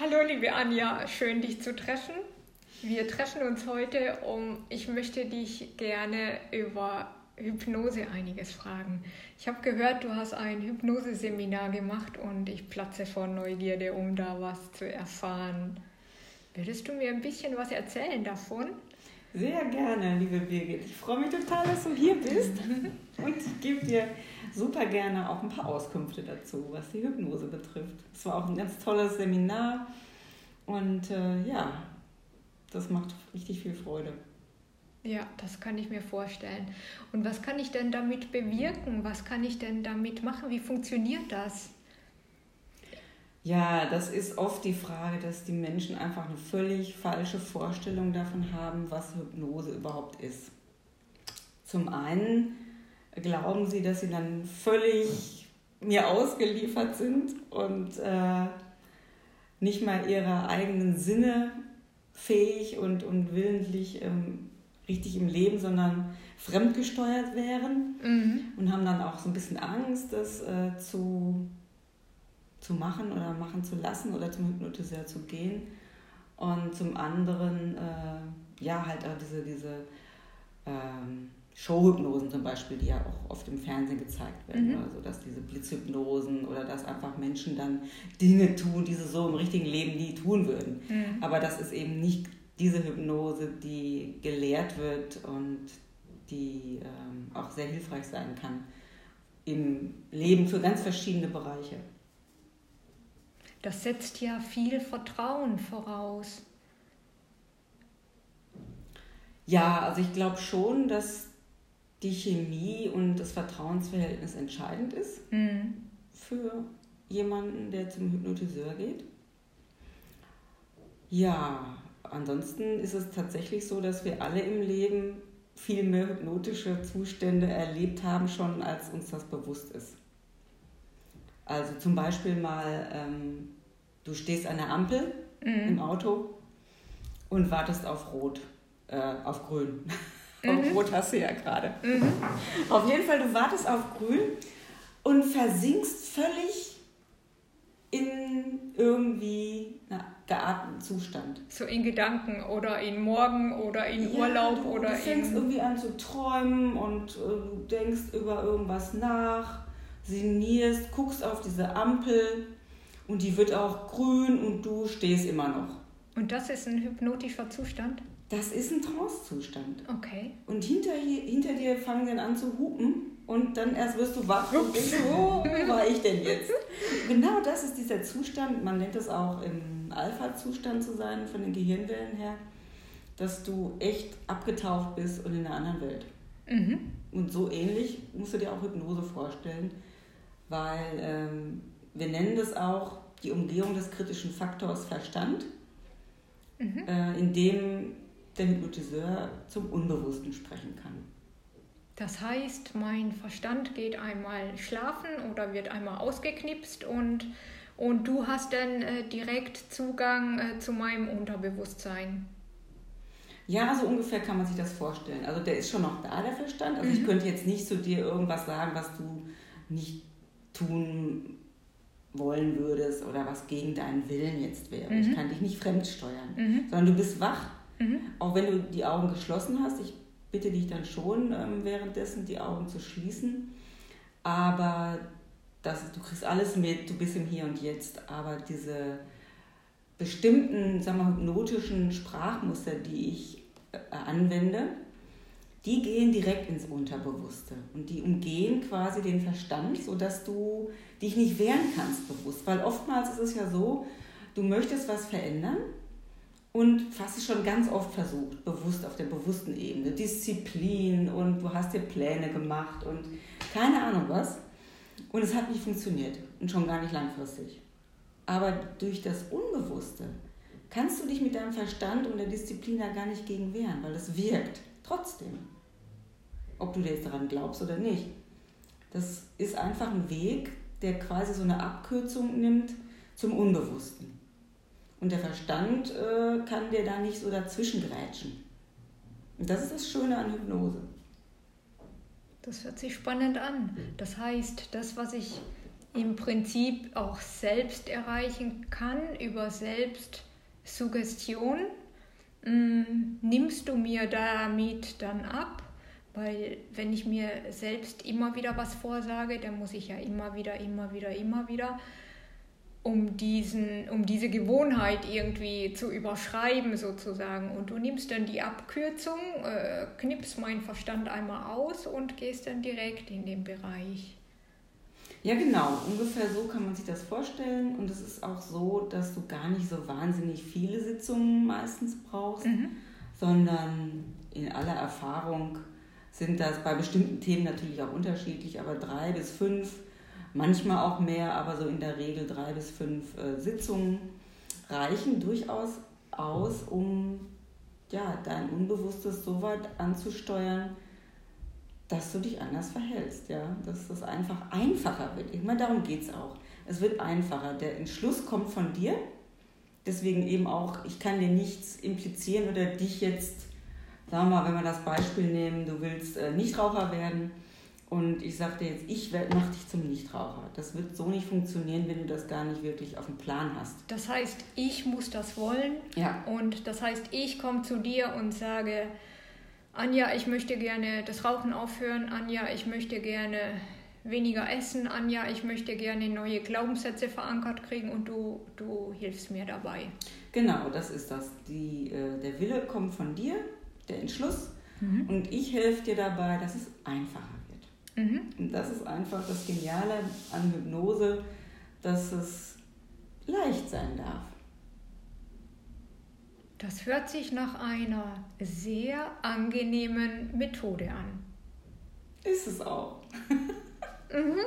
Hallo liebe Anja, schön dich zu treffen. Wir treffen uns heute, um ich möchte dich gerne über Hypnose einiges fragen. Ich habe gehört, du hast ein Hypnoseseminar gemacht und ich platze vor Neugierde, um da was zu erfahren. Würdest du mir ein bisschen was erzählen davon? Sehr gerne, liebe Birgit. Ich freue mich total, dass du hier bist und ich gebe dir super gerne auch ein paar Auskünfte dazu, was die Hypnose betrifft. Es war auch ein ganz tolles Seminar und äh, ja, das macht richtig viel Freude. Ja, das kann ich mir vorstellen. Und was kann ich denn damit bewirken? Was kann ich denn damit machen? Wie funktioniert das? Ja, das ist oft die Frage, dass die Menschen einfach eine völlig falsche Vorstellung davon haben, was Hypnose überhaupt ist. Zum einen glauben sie, dass sie dann völlig mir ausgeliefert sind und äh, nicht mal ihre eigenen Sinne fähig und, und willentlich ähm, richtig im Leben, sondern fremdgesteuert wären mhm. und haben dann auch so ein bisschen Angst, das äh, zu zu machen oder machen zu lassen oder zum Hypnotiseur zu gehen. Und zum anderen, äh, ja, halt auch diese, diese ähm, Showhypnosen zum Beispiel, die ja auch oft im Fernsehen gezeigt werden. Mhm. Also, dass diese Blitzhypnosen oder dass einfach Menschen dann Dinge tun, die sie so im richtigen Leben nie tun würden. Mhm. Aber das ist eben nicht diese Hypnose, die gelehrt wird und die ähm, auch sehr hilfreich sein kann im Leben für ganz verschiedene Bereiche. Das setzt ja viel Vertrauen voraus. Ja, also ich glaube schon, dass die Chemie und das Vertrauensverhältnis entscheidend ist mhm. für jemanden, der zum Hypnotiseur geht. Ja, ansonsten ist es tatsächlich so, dass wir alle im Leben viel mehr hypnotische Zustände erlebt haben, schon als uns das bewusst ist. Also zum Beispiel mal, ähm, du stehst an der Ampel mhm. im Auto und wartest auf Rot, äh, auf Grün. Mhm. auf Rot hast du ja gerade. Mhm. Auf jeden Fall, du wartest auf Grün und versinkst völlig in irgendwie na, gearteten Zustand. So in Gedanken oder in Morgen oder in ja, Urlaub du, oder du fängst in... irgendwie an zu träumen und äh, denkst über irgendwas nach sinnierst, guckst auf diese Ampel und die wird auch grün und du stehst immer noch. Und das ist ein hypnotischer Zustand? Das ist ein Trance-Zustand. Okay. Und hinter, hinter dir fangen dann an zu hupen und dann erst wirst du wach und denkst, wo war ich denn jetzt? genau das ist dieser Zustand, man nennt es auch im Alpha-Zustand zu sein, von den Gehirnwellen her, dass du echt abgetaucht bist und in einer anderen Welt. Mhm. Und so ähnlich musst du dir auch Hypnose vorstellen weil ähm, wir nennen das auch die Umgehung des kritischen Faktors Verstand, mhm. äh, in dem der Hypnotiseur zum Unbewussten sprechen kann. Das heißt, mein Verstand geht einmal schlafen oder wird einmal ausgeknipst und, und du hast dann äh, direkt Zugang äh, zu meinem Unterbewusstsein. Ja, so ungefähr kann man sich das vorstellen. Also der ist schon noch da, der Verstand. Also mhm. ich könnte jetzt nicht zu dir irgendwas sagen, was du nicht tun wollen würdest oder was gegen deinen Willen jetzt wäre. Mhm. Ich kann dich nicht fremdsteuern, mhm. sondern du bist wach. Mhm. Auch wenn du die Augen geschlossen hast, ich bitte dich dann schon ähm, währenddessen die Augen zu schließen, aber das, du kriegst alles mit, du bist im Hier und Jetzt, aber diese bestimmten, sagen wir, hypnotischen Sprachmuster, die ich äh, anwende, die gehen direkt ins Unterbewusste und die umgehen quasi den Verstand, sodass du dich nicht wehren kannst bewusst. Weil oftmals ist es ja so, du möchtest was verändern und hast es schon ganz oft versucht, bewusst auf der bewussten Ebene. Disziplin und du hast dir Pläne gemacht und keine Ahnung was. Und es hat nicht funktioniert und schon gar nicht langfristig. Aber durch das Unbewusste kannst du dich mit deinem Verstand und der Disziplin da gar nicht gegen wehren, weil es wirkt. Trotzdem. Ob du jetzt daran glaubst oder nicht. Das ist einfach ein Weg, der quasi so eine Abkürzung nimmt zum Unbewussten. Und der Verstand äh, kann dir da nicht so dazwischen grätschen. Und das ist das Schöne an Hypnose. Das hört sich spannend an. Das heißt, das, was ich im Prinzip auch selbst erreichen kann über Selbstsuggestion. Mm, nimmst du mir damit dann ab? Weil wenn ich mir selbst immer wieder was vorsage, dann muss ich ja immer wieder, immer wieder, immer wieder, um, diesen, um diese Gewohnheit irgendwie zu überschreiben sozusagen. Und du nimmst dann die Abkürzung, äh, knippst meinen Verstand einmal aus und gehst dann direkt in den Bereich. Ja, genau. Ungefähr so kann man sich das vorstellen. Und es ist auch so, dass du gar nicht so wahnsinnig viele Sitzungen meistens brauchst, mhm. sondern in aller Erfahrung sind das bei bestimmten Themen natürlich auch unterschiedlich, aber drei bis fünf, manchmal auch mehr, aber so in der Regel drei bis fünf äh, Sitzungen reichen durchaus aus, um ja, dein Unbewusstes so weit anzusteuern, dass du dich anders verhältst, ja, dass das einfach einfacher wird. Ich meine, darum geht es auch. Es wird einfacher. Der Entschluss kommt von dir. Deswegen eben auch, ich kann dir nichts implizieren oder dich jetzt, sagen wir mal, wenn wir das Beispiel nehmen, du willst äh, Nichtraucher werden und ich sage dir jetzt, ich mache dich zum Nichtraucher. Das wird so nicht funktionieren, wenn du das gar nicht wirklich auf dem Plan hast. Das heißt, ich muss das wollen. Ja. Und das heißt, ich komme zu dir und sage, Anja, ich möchte gerne das Rauchen aufhören. Anja, ich möchte gerne weniger essen. Anja, ich möchte gerne neue Glaubenssätze verankert kriegen und du, du hilfst mir dabei. Genau, das ist das. Die, äh, der Wille kommt von dir, der Entschluss. Mhm. Und ich helfe dir dabei, dass es einfacher wird. Mhm. Und das ist einfach das Geniale an Hypnose, dass es leicht sein darf. Das hört sich nach einer sehr angenehmen Methode an. Ist es auch. mhm.